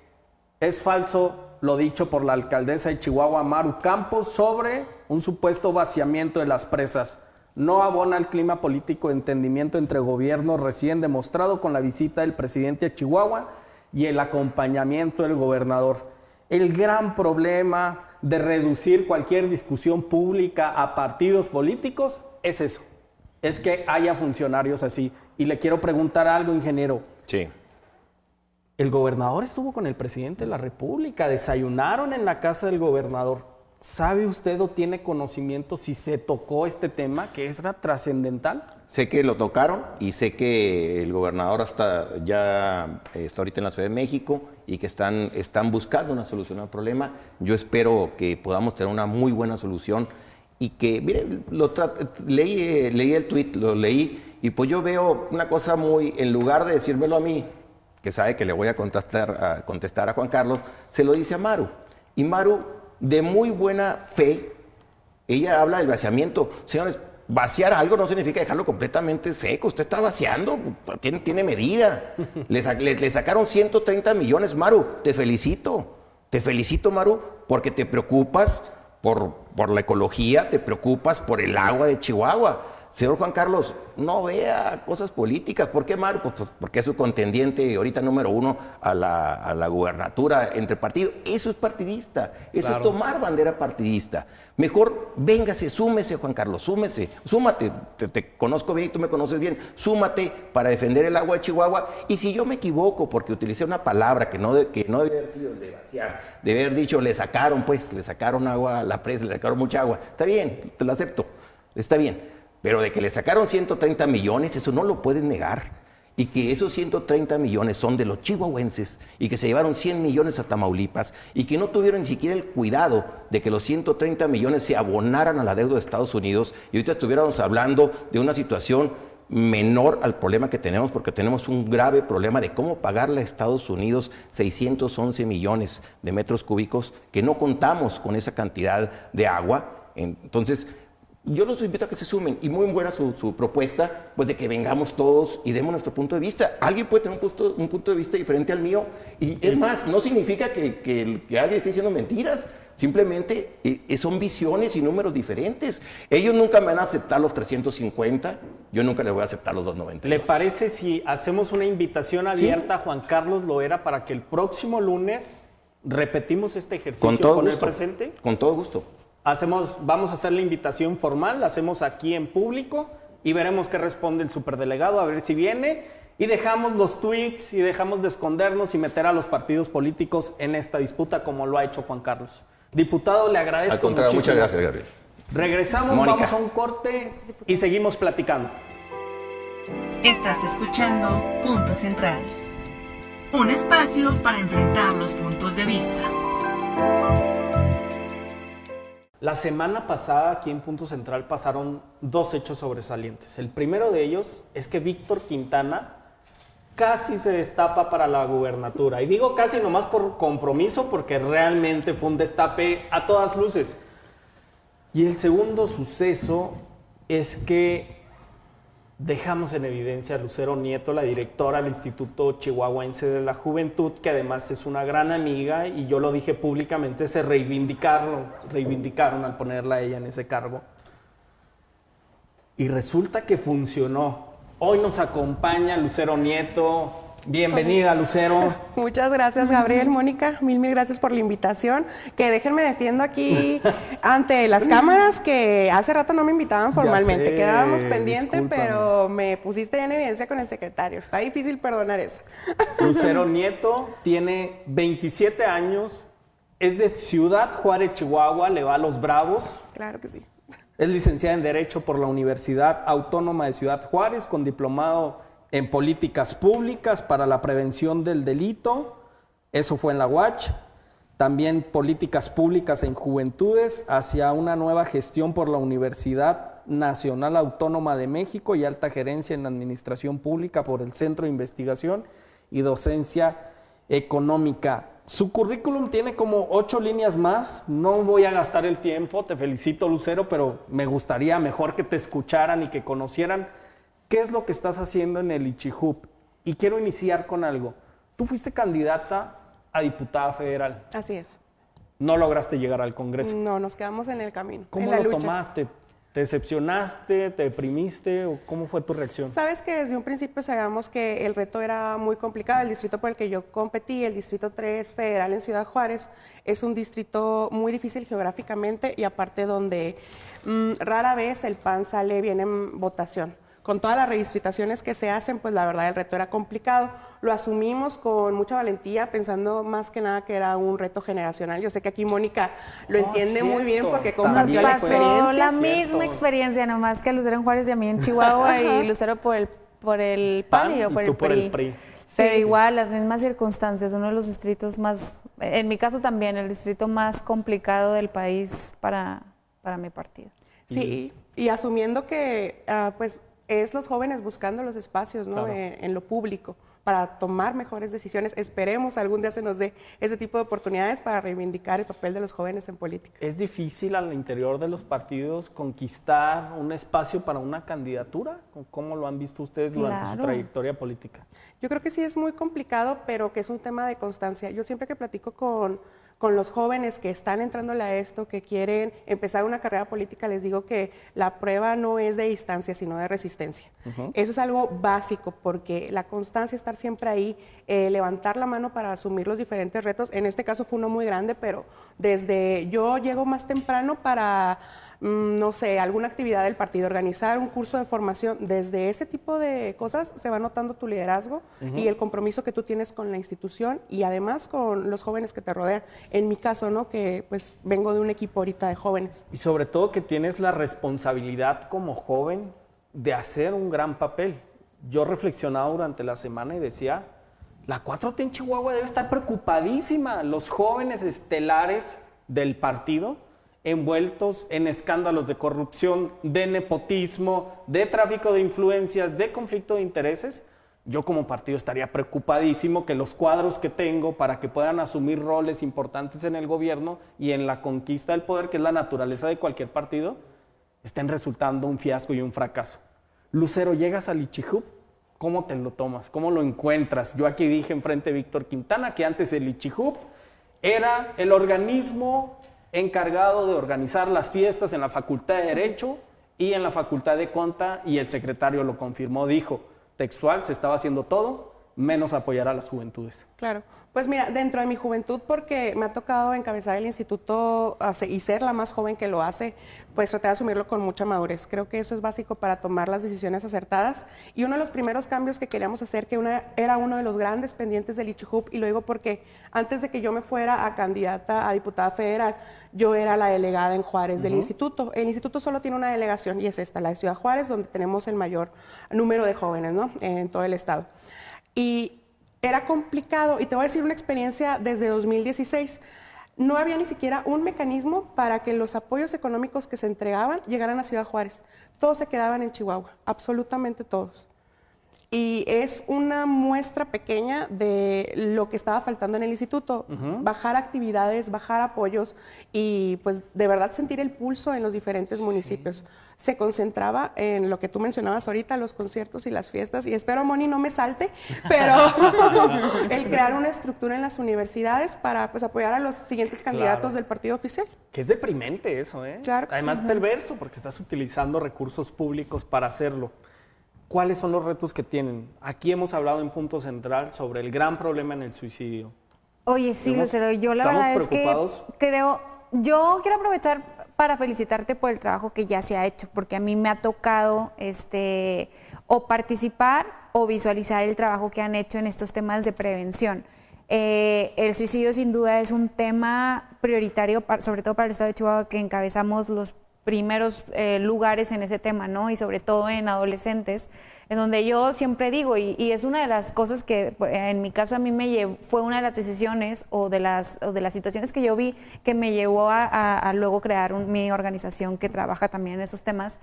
es falso lo dicho por la alcaldesa de Chihuahua, Maru Campos, sobre un supuesto vaciamiento de las presas. No abona el clima político de entendimiento entre gobiernos recién demostrado con la visita del presidente a Chihuahua y el acompañamiento del gobernador. El gran problema de reducir cualquier discusión pública a partidos políticos es eso, es que haya funcionarios así. Y le quiero preguntar algo, ingeniero. Sí. El gobernador estuvo con el presidente de la República, desayunaron en la casa del gobernador. ¿Sabe usted o tiene conocimiento si se tocó este tema que es trascendental? Sé que lo tocaron y sé que el gobernador hasta ya eh, está ahorita en la Ciudad de México y que están, están buscando una solución al problema. Yo espero que podamos tener una muy buena solución y que, mire, lo leí, eh, leí el tweet, lo leí y pues yo veo una cosa muy, en lugar de decírmelo a mí, que sabe que le voy a contestar a, contestar a Juan Carlos, se lo dice a Maru. Y Maru, de muy buena fe, ella habla del vaciamiento. Señores, Vaciar algo no significa dejarlo completamente seco. Usted está vaciando, tiene, tiene medida. Le, sacaron 130 millones, Maru. Te felicito. Te felicito, Maru, porque te preocupas por, por la ecología, te preocupas por el agua de Chihuahua. Señor Juan Carlos, no vea cosas políticas. ¿Por qué Marco? Pues porque es su contendiente ahorita número uno a la, a la gubernatura entre partidos. Eso es partidista. Eso es tomar bandera partidista. Mejor véngase, súmese, Juan Carlos, súmese. Súmate. Te, conozco bien y tú me conoces bien. Súmate para defender el agua de Chihuahua. Y si yo me equivoco porque utilicé una palabra que no, que no debe haber sido de vaciar, de haber dicho le sacaron, pues, le sacaron agua a la presa, le sacaron mucha agua. Está bien, te lo acepto. Está bien. Pero de que le sacaron 130 millones, eso no lo pueden negar. Y que esos 130 millones son de los chihuahuenses y que se llevaron 100 millones a Tamaulipas y que no tuvieron ni siquiera el cuidado de que los 130 millones se abonaran a la deuda de Estados Unidos y ahorita estuviéramos hablando de una situación menor al problema que tenemos porque tenemos un grave problema de cómo pagarle a Estados Unidos 611 millones de metros cúbicos que no contamos con esa cantidad de agua. Entonces, yo los invito a que se sumen y muy buena su, propuesta, pues de que vengamos todos y demos nuestro punto de vista. Alguien puede tener un punto, un punto de vista diferente al mío y es más, no significa que, que, que alguien esté diciendo mentiras, simplemente eh, son visiones y números diferentes. Ellos nunca me van a aceptar los 350, yo nunca les voy a aceptar los 290. ¿Le parece si hacemos una invitación abierta a Juan Carlos Loera para que el próximo lunes repetimos este ejercicio con, todo el presente? Con todo gusto. Hacemos, vamos a hacer la invitación formal, la hacemos aquí en público y veremos qué responde el superdelegado, a ver si viene. Y dejamos los tweets y dejamos de escondernos y meter a los partidos políticos en esta disputa como lo ha hecho Juan Carlos. Diputado, le agradezco. Al contrario, muchas gracias, Gabriel. Regresamos, vamos a un corte y seguimos platicando. Estás escuchando Punto Central. Un espacio para enfrentar los puntos de vista. La semana pasada aquí en Punto Central pasaron dos hechos sobresalientes. El primero de ellos es que Víctor Quintana casi se destapa para la gubernatura. Y digo casi nomás por compromiso porque realmente fue un destape a todas luces. Y el segundo suceso es que dejamos en evidencia a Lucero Nieto, la directora del Instituto Chihuahuense de la Juventud, que además es una gran amiga y yo lo dije públicamente, se reivindicaron, reivindicaron al ponerla a ella en ese cargo. Y resulta que funcionó. Hoy nos acompaña Lucero Nieto, Bienvenida, Lucero. Muchas gracias, Gabriel, Mónica. Mil, mil gracias por la invitación. Que déjenme defiendo aquí ante las cámaras que hace rato no me invitaban formalmente. Quedábamos pendiente, pero me pusiste en evidencia con el secretario. Está difícil perdonar eso. Lucero Nieto tiene 27 años, es de Ciudad Juárez, Chihuahua, le va a los Bravos. Claro que sí. Es licenciada en Derecho por la Universidad Autónoma de Ciudad Juárez, con diplomado en políticas públicas para la prevención del delito, eso fue en la UACH, también políticas públicas en juventudes hacia una nueva gestión por la Universidad Nacional Autónoma de México y alta gerencia en administración pública por el Centro de Investigación y Docencia Económica. Su currículum tiene como ocho líneas más, no voy a gastar el tiempo, te felicito Lucero, pero me gustaría mejor que te escucharan y que conocieran ¿Qué es lo que estás haciendo en el Ichihup? Y quiero iniciar con algo. Tú fuiste candidata a diputada federal. Así es. No lograste llegar al Congreso. No, nos quedamos en el camino. ¿Cómo lo tomaste? ¿Te decepcionaste? ¿Te deprimiste? ¿O cómo fue tu reacción? Sabes que desde un principio sabíamos que el reto era muy complicado. El distrito por el que yo competí, el distrito 3 federal en Ciudad Juárez, es un distrito muy difícil geográficamente y aparte donde mm, rara vez el PAN sale bien en votación con todas las redistritaciones que se hacen, pues la verdad el reto era complicado. Lo asumimos con mucha valentía, pensando más que nada que era un reto generacional. Yo sé que aquí Mónica lo oh, entiende muy bien porque compartió la experiencia. La misma experiencia, nomás que Lucero en Juárez y a mí en Chihuahua y Lucero por el, por el PAN, y yo por, el, por el PRI. Pero igual, las mismas circunstancias, uno de los distritos más, en mi caso también, el distrito más complicado del país para, para mi partido. Sí, y asumiendo que, uh, pues, es los jóvenes buscando los espacios ¿no? en, lo público para tomar mejores decisiones. Esperemos algún día se nos dé ese tipo de oportunidades para reivindicar el papel de los jóvenes en política. ¿Es difícil al interior de los partidos conquistar un espacio para una candidatura? ¿Cómo lo han visto ustedes durante su trayectoria política? Yo creo que sí es muy complicado, pero que es un tema de constancia. Yo siempre que platico con con los jóvenes que están entrando a esto, que quieren empezar una carrera política, les digo que la prueba no es de distancia, sino de resistencia. Eso es algo básico, porque la constancia, estar siempre ahí, eh, levantar la mano para asumir los diferentes retos, en este caso fue uno muy grande, pero desde yo llego más temprano para no sé, alguna actividad del partido, organizar un curso de formación, desde ese tipo de cosas se va notando tu liderazgo y el compromiso que tú tienes con la institución y además con los jóvenes que te rodean. En mi caso, ¿no? Que pues vengo de un equipo ahorita de jóvenes. Y sobre todo que tienes la responsabilidad como joven de hacer un gran papel. Yo reflexionaba durante la semana y decía, la 4T en Chihuahua debe estar preocupadísima. Los jóvenes estelares del partido envueltos en escándalos de corrupción, de nepotismo, de tráfico de influencias, de conflicto de intereses, yo como partido estaría preocupadísimo que los cuadros que tengo para que puedan asumir roles importantes en el gobierno y en la conquista del poder, que es la naturaleza de cualquier partido, estén resultando un fiasco y un fracaso. Lucero, llegas al Ichihup, ¿cómo te lo tomas? ¿Cómo lo encuentras? Yo aquí dije enfrente de Víctor Quintana que antes el Ichihup era el organismo encargado de organizar las fiestas en la Facultad de Derecho y en la Facultad de Conta y el secretario lo confirmó, dijo, textual, se estaba haciendo todo, menos apoyar a las juventudes. Claro, pues mira, dentro de mi juventud, porque me ha tocado encabezar el instituto y ser la más joven que lo hace, pues traté de asumirlo con mucha madurez. Creo que eso es básico para tomar las decisiones acertadas. Y uno de los primeros cambios que queríamos hacer, que una, era uno de los grandes pendientes del Ichihup, y lo digo porque antes de que yo me fuera a candidata a diputada federal, yo era la delegada en Juárez del instituto. El instituto solo tiene una delegación y es esta, la de Ciudad Juárez, donde tenemos el mayor número de jóvenes ¿no? en todo el estado. Y era complicado, y te voy a decir una experiencia desde 2016. No había ni siquiera un mecanismo para que los apoyos económicos que se entregaban llegaran a Ciudad Juárez. Todos se quedaban en Chihuahua, absolutamente todos y es una muestra pequeña de lo que estaba faltando en el instituto, bajar actividades, bajar apoyos y pues de verdad sentir el pulso en los diferentes municipios. Se concentraba en lo que tú mencionabas ahorita, los conciertos y las fiestas y espero Moni no me salte, pero el crear una estructura en las universidades para pues apoyar a los siguientes candidatos del partido oficial. Que es deprimente eso, ¿eh? Claro. Además perverso porque estás utilizando recursos públicos para hacerlo. ¿Cuáles son los retos que tienen? Aquí hemos hablado en punto central sobre el gran problema en el suicidio. Oye, sí, Lucero, yo la verdad es que creo, yo quiero aprovechar para felicitarte por el trabajo que ya se ha hecho, porque a mí me ha tocado este o participar o visualizar el trabajo que han hecho en estos temas de prevención. Eh, el suicidio sin duda es un tema prioritario, sobre todo para el Estado de Chihuahua, que encabezamos los primeros eh, lugares en ese tema, ¿no? Y sobre todo en adolescentes, en donde yo siempre digo, y, es una de las cosas que en mi caso a mí me llevó, fue una de las decisiones o de las, de las situaciones que yo vi que me llevó a, luego crear mi organización que trabaja también en esos temas,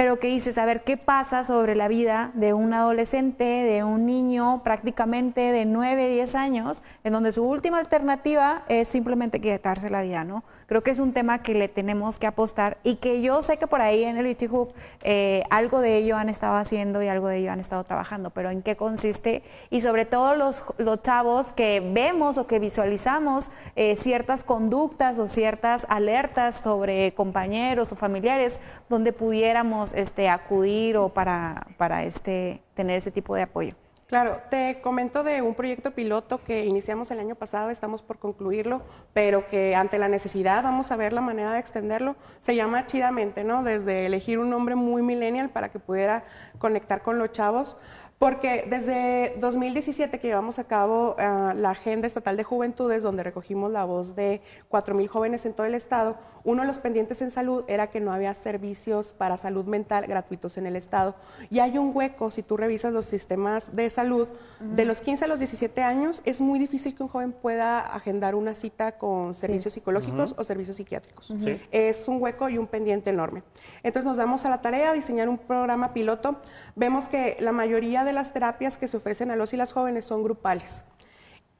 pero que dices, a ver, ¿qué pasa sobre la vida de un adolescente, de un niño prácticamente de 9, 10 años, en donde su última alternativa es simplemente quitarse la vida, ¿no? Creo que es un tema que le tenemos que apostar y que yo sé que por ahí en el IT Hub eh, algo de ello han estado haciendo y algo de ello han estado trabajando, pero ¿en qué consiste? Y sobre todo los, los chavos que vemos o que visualizamos eh, ciertas conductas o ciertas alertas sobre compañeros o familiares donde pudiéramos este, acudir o para, para este, tener ese tipo de apoyo. Claro, te comento de un proyecto piloto que iniciamos el año pasado, estamos por concluirlo, pero que ante la necesidad vamos a ver la manera de extenderlo. Se llama Chidamente, ¿no? Desde elegir un nombre muy millennial para que pudiera conectar con los chavos porque desde 2017 que llevamos a cabo ah, la Agenda Estatal de Juventudes, donde recogimos la voz de 4.000 jóvenes en todo el estado, uno de los pendientes en salud era que no había servicios para salud mental gratuitos en el estado. Y hay un hueco, si tú revisas los sistemas de salud, de los 15 a los 17 años, es muy difícil que un joven pueda agendar una cita con servicios psicológicos o servicios psiquiátricos. Es un hueco y un pendiente enorme. Entonces nos damos a la tarea de diseñar un programa piloto. Vemos que la mayoría de las terapias que se ofrecen a los y las jóvenes son grupales.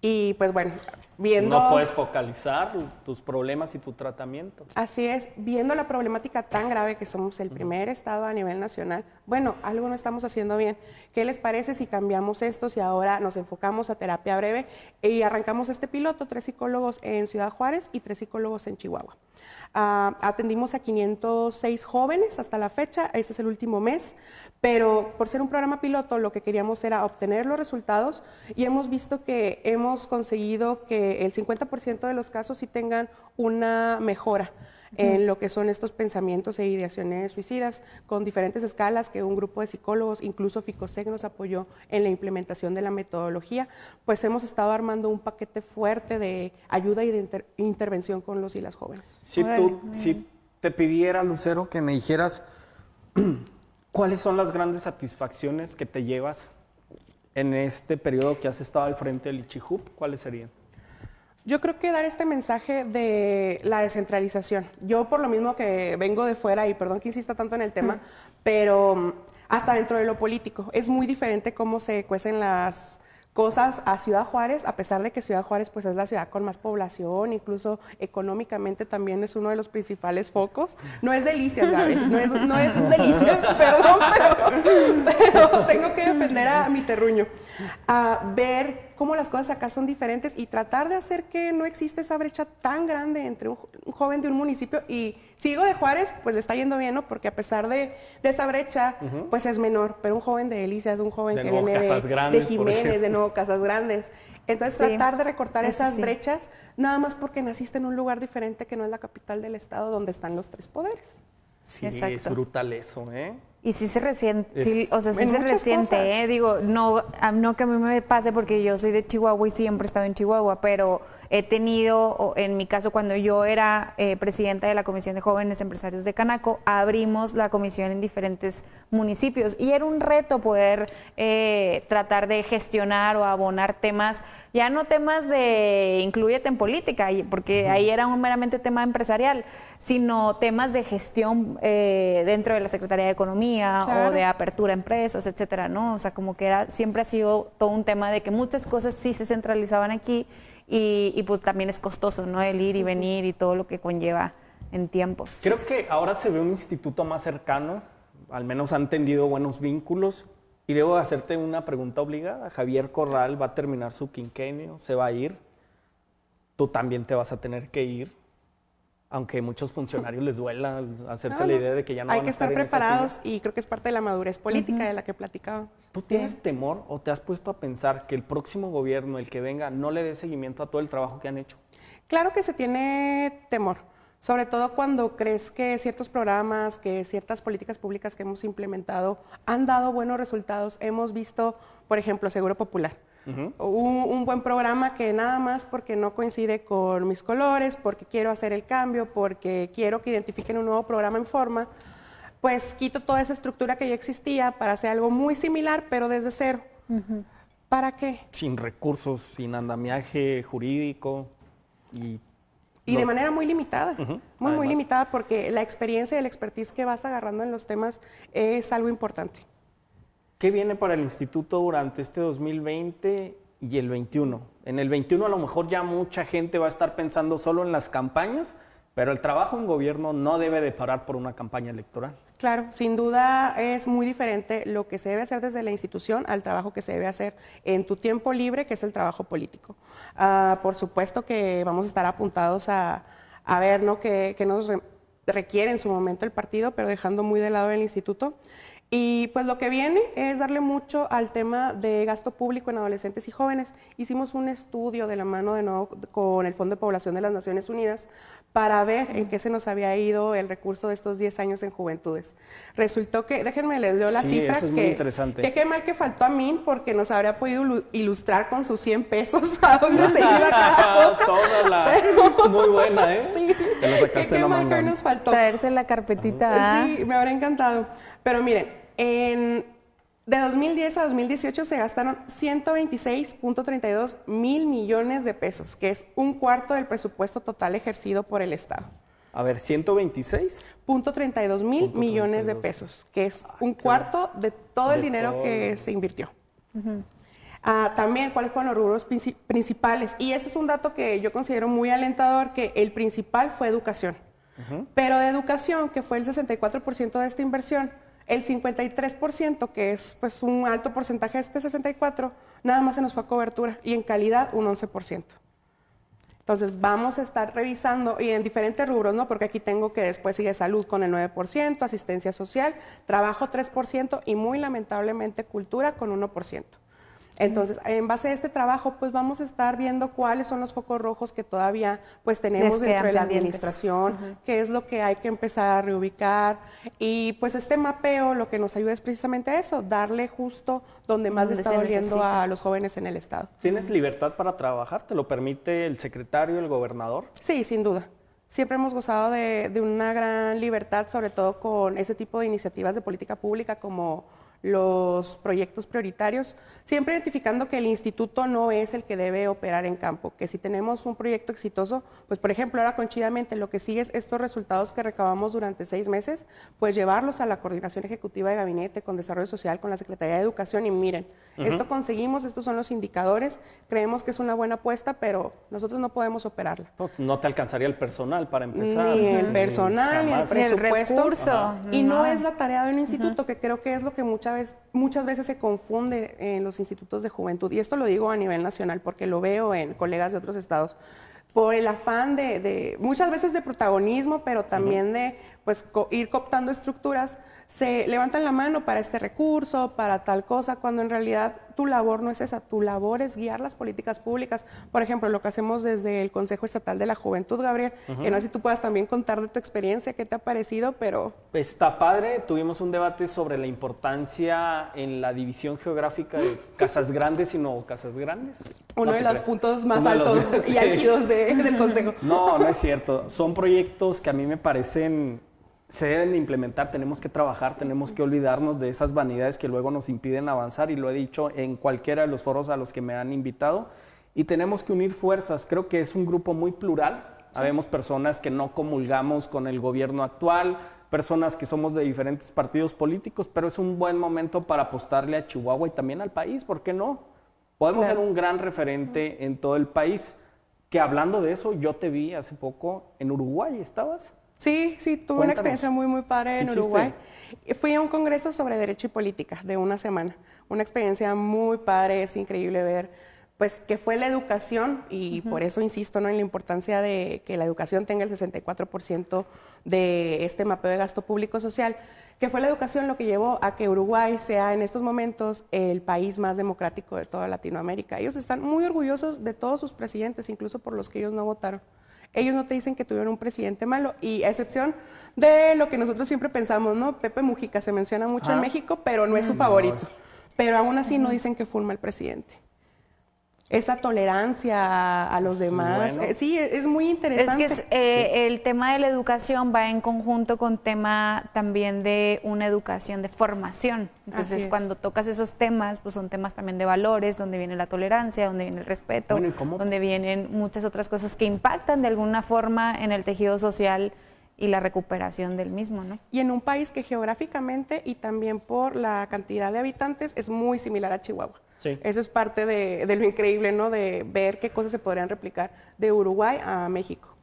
Y pues bueno, viendo... No puedes focalizar tus problemas y tu tratamiento. Así es, viendo la problemática tan grave que somos el primer estado a nivel nacional, bueno, algo no estamos haciendo bien. ¿Qué les parece si cambiamos esto, si ahora nos enfocamos a terapia breve y arrancamos este piloto, tres psicólogos en Ciudad Juárez y tres psicólogos en Chihuahua? Ah, atendimos a 506 jóvenes hasta la fecha, este es el último mes, pero por ser un programa piloto lo que queríamos era obtener los resultados y hemos visto que hemos conseguido que el 50% de los casos sí tengan una mejora en lo que son estos pensamientos e ideaciones suicidas, con diferentes escalas que un grupo de psicólogos, incluso FICOSEC nos apoyó en la implementación de la metodología, pues hemos estado armando un paquete fuerte de ayuda y de intervención con los y las jóvenes. Si, tú, si te pidiera, Lucero, que me dijeras cuáles son las grandes satisfacciones que te llevas en este periodo que has estado al frente del Ichihup, ¿cuáles serían? Yo creo que dar este mensaje de la descentralización. Yo por lo mismo que vengo de fuera, y perdón que insista tanto en el tema, pero mm, hasta dentro de lo político, es muy diferente cómo se cuecen las cosas a Ciudad Juárez, a pesar de que Ciudad Juárez pues es la ciudad con más población, incluso económicamente también es uno de los principales focos. No es delicias, Gaby, no es, no es delicias, perdón, pero, tengo que defender a mi terruño. A ver cómo las cosas acá son diferentes y tratar de hacer que no existe esa brecha tan grande entre un, joven de un municipio y sigo de Juárez, pues le está yendo bien, ¿no? Porque a pesar de, esa brecha, pues es menor, pero un joven de Delicias, un joven que viene de, de Jiménez, de nuevo Casas Grandes. Entonces tratar de recortar esas brechas, nada más porque naciste en un lugar diferente que no es la capital del estado donde están los tres poderes. Sí, es brutal eso, ¿eh? Y sí se resiente, sí, o sea, sí se resiente, ¿eh? Digo, no, no que a mí me pase porque yo soy de Chihuahua y siempre he estado en Chihuahua, pero he tenido, en mi caso, cuando yo era eh, presidenta de la Comisión de Jóvenes Empresarios de Canaco, abrimos la comisión en diferentes municipios. Y era un reto poder eh, tratar de gestionar o abonar temas, ya no temas de incluyete en política, porque ahí era un meramente tema empresarial, sino temas de gestión eh, dentro de la Secretaría de Economía o de apertura a empresas, etcétera, ¿no? O sea, como que era, siempre ha sido todo un tema de que muchas cosas sí se centralizaban aquí y, pues también es costoso, ¿no? El ir y venir y todo lo que conlleva en tiempos. Creo que ahora se ve un instituto más cercano, al menos han tendido buenos vínculos. Y debo hacerte una pregunta obligada. Javier Corral va a terminar su quinquenio, se va a ir. Tú también te vas a tener que ir aunque a muchos funcionarios les duela hacerse la idea de que ya no Hay van que a estar, estar preparados y creo que es parte de la madurez política de la que platicábamos. ¿Tú tienes temor o te has puesto a pensar que el próximo gobierno, el que venga, no le dé seguimiento a todo el trabajo que han hecho? Claro que se tiene temor, sobre todo cuando crees que ciertos programas, que ciertas políticas públicas que hemos implementado han dado buenos resultados. Hemos visto, por ejemplo, Seguro Popular un, buen programa que nada más porque no coincide con mis colores, porque quiero hacer el cambio, porque quiero que identifiquen un nuevo programa en forma, pues quito toda esa estructura que ya existía para hacer algo muy similar, pero desde cero. ¿Para qué? Sin recursos, sin andamiaje jurídico y... Y de manera muy limitada, muy, muy limitada, porque la experiencia y el expertise que vas agarrando en los temas es algo importante. ¿Qué viene para el instituto durante este 2020 y el 21? En el 21 a lo mejor ya mucha gente va a estar pensando solo en las campañas, pero el trabajo en gobierno no debe de parar por una campaña electoral. Claro, sin duda es muy diferente lo que se debe hacer desde la institución al trabajo que se debe hacer en tu tiempo libre, que es el trabajo político. Ah, por supuesto que vamos a estar apuntados a, ver ¿no? qué, nos requiere en su momento el partido, pero dejando muy de lado el instituto. Y pues lo que viene es darle mucho al tema de gasto público en adolescentes y jóvenes. Hicimos un estudio de la mano de nuevo con el Fondo de Población de las Naciones Unidas para ver en qué se nos había ido el recurso de estos 10 años en juventudes. Resultó que, déjenme les leo la cifra, eso es que, interesante. que qué mal que faltó a mí porque nos habría podido ilustrar con sus 100 pesos a dónde se iba cada cosa. muy buena, ¿eh? Sí, Te lo sacaste qué, mal que nos faltó. Traerse la carpetita. Sí, me habría encantado. Pero miren, en, de 2010 a 2018 se gastaron 126.32 mil millones de pesos, que es un cuarto del presupuesto total ejercido por el Estado. A ver, 126. Punto 32 mil millones de pesos, que es un cuarto de todo el dinero que se invirtió. Ah, también, ¿cuáles fueron los rubros principales? Y este es un dato que yo considero muy alentador, que el principal fue educación. Pero de educación, que fue el 64% de esta inversión, el 53%, que es pues un alto porcentaje de este 64, nada más se nos fue a cobertura y en calidad un 11%. Entonces vamos a estar revisando y en diferentes rubros, ¿no? Porque aquí tengo que después sigue salud con el 9%, asistencia social, trabajo 3% y muy lamentablemente cultura con 1%. Entonces, en base a este trabajo, pues vamos a estar viendo cuáles son los focos rojos que todavía pues tenemos dentro de la administración, qué es lo que hay que empezar a reubicar y pues este mapeo lo que nos ayuda es precisamente eso, darle justo donde más le está doliendo a los jóvenes en el estado. ¿Tienes libertad para trabajar? ¿Te lo permite el secretario, el gobernador? Sí, sin duda. Siempre hemos gozado de, de una gran libertad, sobre todo con ese tipo de iniciativas de política pública como los proyectos prioritarios, siempre identificando que el instituto no es el que debe operar en campo, que si tenemos un proyecto exitoso, pues por ejemplo ahora con Chidamente lo que sigue es estos resultados que recabamos durante seis meses, pues llevarlos a la coordinación ejecutiva de gabinete con desarrollo social, con la Secretaría de Educación y miren, esto conseguimos, estos son los indicadores, creemos que es una buena apuesta, pero nosotros no podemos operarla. No, te alcanzaría el personal para empezar. Ni el personal, ni el presupuesto. Y no es la tarea de un instituto, que creo que es lo que muchas muchas veces se confunde en los institutos de juventud, y esto lo digo a nivel nacional porque lo veo en colegas de otros estados, por el afán de, muchas veces de protagonismo, pero también de pues ir cooptando estructuras, se levantan la mano para este recurso, para tal cosa, cuando en realidad tu labor no es esa, tu labor es guiar las políticas públicas. Por ejemplo, lo que hacemos desde el Consejo Estatal de la Juventud, Gabriel, que no sé si tú puedas también contar de tu experiencia, qué te ha parecido, pero... Está padre, tuvimos un debate sobre la importancia en la división geográfica de casas grandes y no casas grandes. Uno de los puntos más altos y álgidos del Consejo. No, no es cierto. Son proyectos que a mí me parecen se deben de implementar, tenemos que trabajar, tenemos que olvidarnos de esas vanidades que luego nos impiden avanzar y lo he dicho en cualquiera de los foros a los que me han invitado y tenemos que unir fuerzas. Creo que es un grupo muy plural. Habemos personas que no comulgamos con el gobierno actual, personas que somos de diferentes partidos políticos, pero es un buen momento para apostarle a Chihuahua y también al país, ¿por qué no? Podemos ser un gran referente en todo el país. Que hablando de eso, yo te vi hace poco en Uruguay, ¿estabas? Sí, sí, tuve una experiencia muy, muy padre en Uruguay. Fui a un congreso sobre derecho y política de una semana. Una experiencia muy padre, es increíble ver, pues, que fue la educación, y por eso insisto ¿no? en la importancia de que la educación tenga el 64% de este mapeo de gasto público social, que fue la educación lo que llevó a que Uruguay sea en estos momentos el país más democrático de toda Latinoamérica. Ellos están muy orgullosos de todos sus presidentes, incluso por los que ellos no votaron ellos no te dicen que tuvieron un presidente malo, y a excepción de lo que nosotros siempre pensamos, ¿no? Pepe Mujica se menciona mucho en. México, pero no es su favorito. Pero aún así no dicen que fue un mal presidente esa tolerancia a los demás. Eh, sí, es muy interesante. Es que eh, el tema de la educación va en conjunto con tema también de una educación de formación. Entonces, cuando tocas esos temas, pues son temas también de valores, donde viene la tolerancia, donde viene el respeto, donde vienen muchas otras cosas que impactan de alguna forma en el tejido social y la recuperación del mismo, ¿no? Y en un país que geográficamente y también por la cantidad de habitantes es muy similar a Chihuahua. Eso es parte de, lo increíble, ¿no? De ver qué cosas se podrían replicar de Uruguay a México.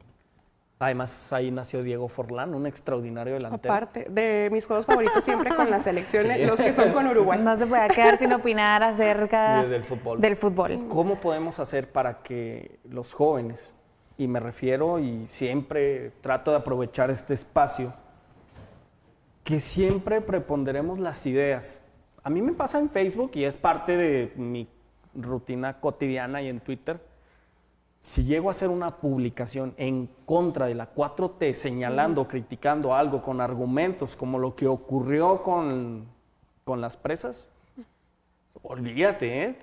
Además, ahí nació Diego Forlán, un extraordinario delantero. Aparte de mis juegos favoritos siempre con las selecciones, los que son con Uruguay. No se puede quedar sin opinar acerca del fútbol. del fútbol. ¿Cómo podemos hacer para que los jóvenes, y me refiero y siempre trato de aprovechar este espacio, que siempre preponderemos las ideas, a mí me pasa en Facebook y es parte de mi rutina cotidiana y en Twitter. Si llego a hacer una publicación en contra de la 4T, señalando, criticando algo con argumentos, como lo que ocurrió con, con las presas, olvídate, ¿eh?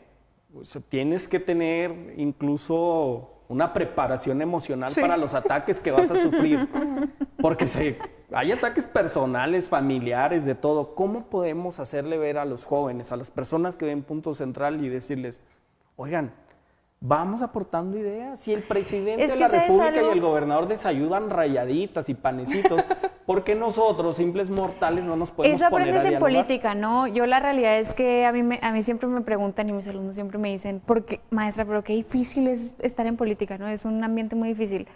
tienes que tener incluso una preparación emocional para los ataques que vas a sufrir. Porque se, hay ataques personales, familiares, de todo. ¿Cómo podemos hacerle ver a los jóvenes, a las personas que ven punto central y decirles, oigan, vamos aportando ideas. Si el presidente de la República y el gobernador desayudan rayaditas y panecitos, ¿por qué nosotros, simples mortales, no nos podemos Eso aprendes en política, ¿no? Yo la realidad es que a mí, a mí siempre me preguntan y mis alumnos siempre me dicen, porque maestra, pero qué difícil es estar en política, ¿no? Es un ambiente muy difícil.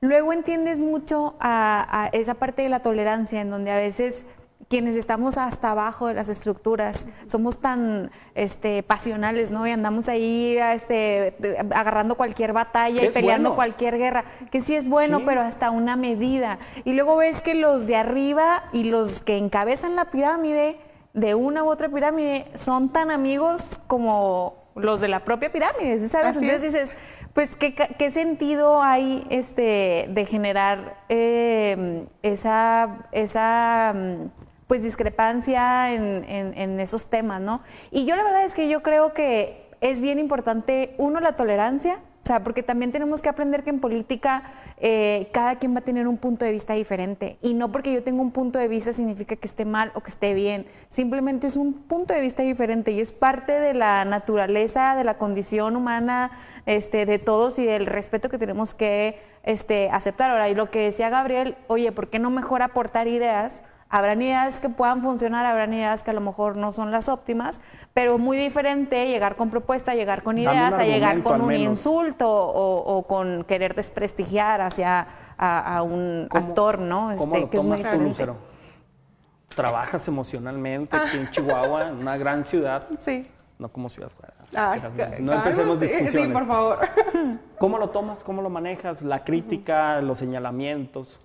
Luego entiendes mucho a, esa parte de la tolerancia, en donde a veces quienes estamos hasta abajo de las estructuras somos tan este, pasionales, ¿no? Y andamos ahí este, agarrando cualquier batalla y peleando cualquier guerra, que sí es bueno, pero hasta una medida. Y luego ves que los de arriba y los que encabezan la pirámide, de una u otra pirámide, son tan amigos como los de la propia pirámide, ¿sabes? Entonces dices pues, ¿qué, sentido hay este, de generar em, esa, esa mm, pues, discrepancia en, esos temas, ¿no? Y yo la verdad es que yo creo que es bien importante, uno, la tolerancia, O sea, porque también tenemos que aprender que en política eh, cada quien va a tener un punto de vista diferente. Y no porque yo tenga un punto de vista significa que esté mal o que esté bien. Simplemente es un punto de vista diferente y es parte de la naturaleza, de la condición humana este, de todos y del respeto que tenemos que este, aceptar. Ahora, y lo que decía Gabriel, oye, ¿por qué no mejor aportar ideas? Habrán ideas que puedan funcionar, habrán ideas que a lo mejor no son las óptimas, pero muy diferente llegar con propuesta, llegar con ideas, a llegar con un insulto o, con querer desprestigiar hacia a, un actor, ¿no? Este, que es muy diferente. ¿Trabajas emocionalmente aquí en Chihuahua, en una gran ciudad? Sí. No como ciudad fuera. no empecemos discusiones. Sí, por favor. ¿Cómo lo tomas? ¿Cómo lo manejas? La crítica, los señalamientos.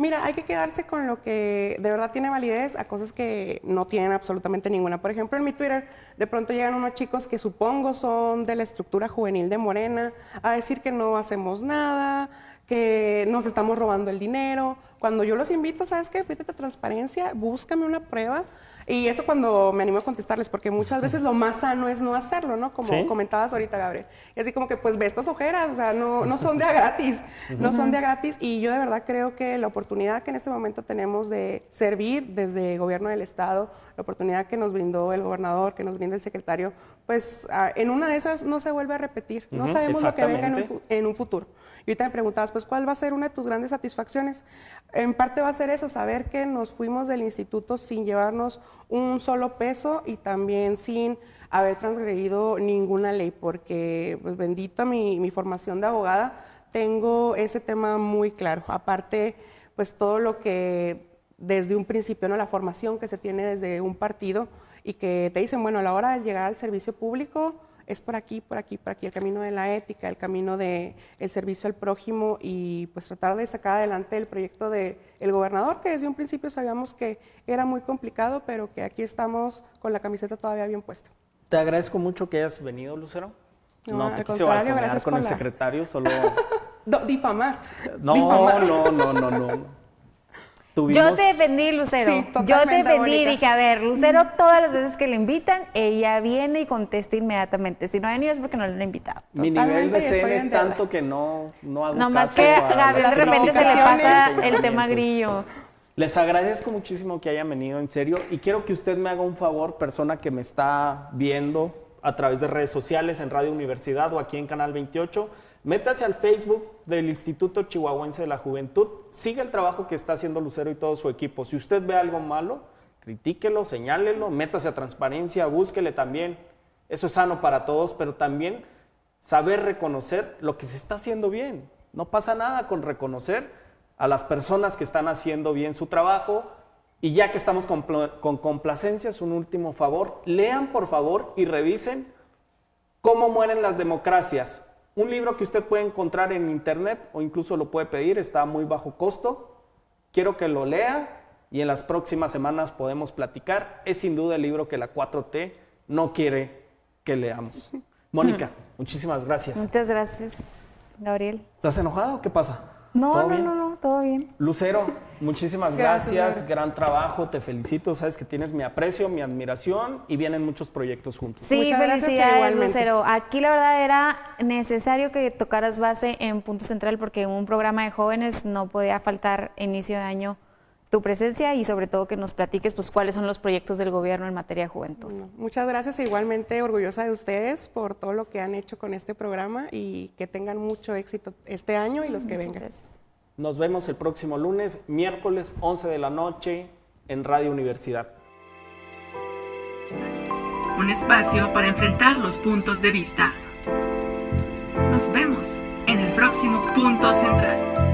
Mira, hay que quedarse con lo que de verdad tiene validez a cosas que no tienen absolutamente ninguna. Por ejemplo, en mi Twitter de pronto llegan unos chicos que supongo son de la estructura juvenil de Morena a decir que no hacemos nada, que nos estamos robando el dinero. Cuando yo los invito, ¿sabes qué? Pídete transparencia, búscame una prueba y eso cuando me animo a contestarles, porque muchas veces lo más sano es no hacerlo, ¿no? Como comentabas ahorita, Gabriel. Y así como que, pues ve estas ojeras, o sea, no, no son de a gratis, no son de a gratis. Y yo de verdad creo que la oportunidad que en este momento tenemos de servir desde el gobierno del Estado, la oportunidad que nos brindó el gobernador, que nos brinda el secretario, pues ah, en una de esas no se vuelve a repetir. No sabemos lo que venga en un, en un futuro. Y ahorita me preguntabas, pues, ¿cuál va a ser una de tus grandes satisfacciones? En parte va a ser eso, saber que nos fuimos del instituto sin llevarnos un solo peso y también sin haber transgredido ninguna ley, porque, pues, bendita mi, formación de abogada, tengo ese tema muy claro. Aparte, pues, todo lo que desde un principio, ¿no? la formación que se tiene desde un partido y que te dicen, bueno, a la hora de llegar al servicio público, es por aquí, por aquí, por aquí, el camino de la ética, el camino del el servicio al prójimo y pues tratar de sacar adelante el proyecto del el gobernador, que desde un principio sabíamos que era muy complicado, pero que aquí estamos con la camiseta todavía bien puesta. Te agradezco mucho que hayas venido, Lucero. No, te quise gracias con el secretario, solo... difamar. No, no, no, no, no. Yo te defendí, Lucero. Yo te defendí y dije, a ver, Lucero, todas las veces que le invitan, ella viene y contesta inmediatamente. Si no ha venido es porque no le han invitado. Mi nivel de cena es tanto que no, no hago No más que a de repente se le pasa el tema grillo. Les agradezco muchísimo que hayan venido, en serio, y quiero que usted me haga un favor, persona que me está viendo a través de redes sociales, en Radio Universidad o aquí en Canal 28 Métase al Facebook del Instituto Chihuahuense de la Juventud, siga el trabajo que está haciendo Lucero y todo su equipo. Si usted ve algo malo, critíquelo, señálelo, métase a transparencia, búsquele también. Eso es sano para todos, pero también saber reconocer lo que se está haciendo bien. No pasa nada con reconocer a las personas que están haciendo bien su trabajo. Y ya que estamos con, con complacencias, un último favor, lean por favor y revisen cómo mueren las democracias un libro que usted puede encontrar en internet o incluso lo puede pedir, está muy bajo costo. Quiero que lo lea y en las próximas semanas podemos platicar. Es sin duda el libro que la 4T no quiere que leamos. Mónica, muchísimas gracias. Muchas gracias, Gabriel. ¿Estás enojado o qué pasa? No, no, no, no, todo bien. Lucero, muchísimas gracias, gran trabajo, te felicito, sabes que tienes mi aprecio, mi admiración y vienen muchos proyectos juntos. Sí, felicidades, Lucero. Aquí la verdad era necesario que tocaras base en Punto Central porque en un programa de jóvenes no podía faltar inicio de año tu presencia y sobre todo que nos platiques pues cuáles son los proyectos del gobierno en materia de juventud. Muchas gracias, igualmente orgullosa de ustedes por todo lo que han hecho con este programa y que tengan mucho éxito este año y los que vengan. Nos vemos el próximo lunes, miércoles 11 de la noche en Radio Universidad. Un espacio para enfrentar los puntos de vista. Nos vemos en el próximo punto central.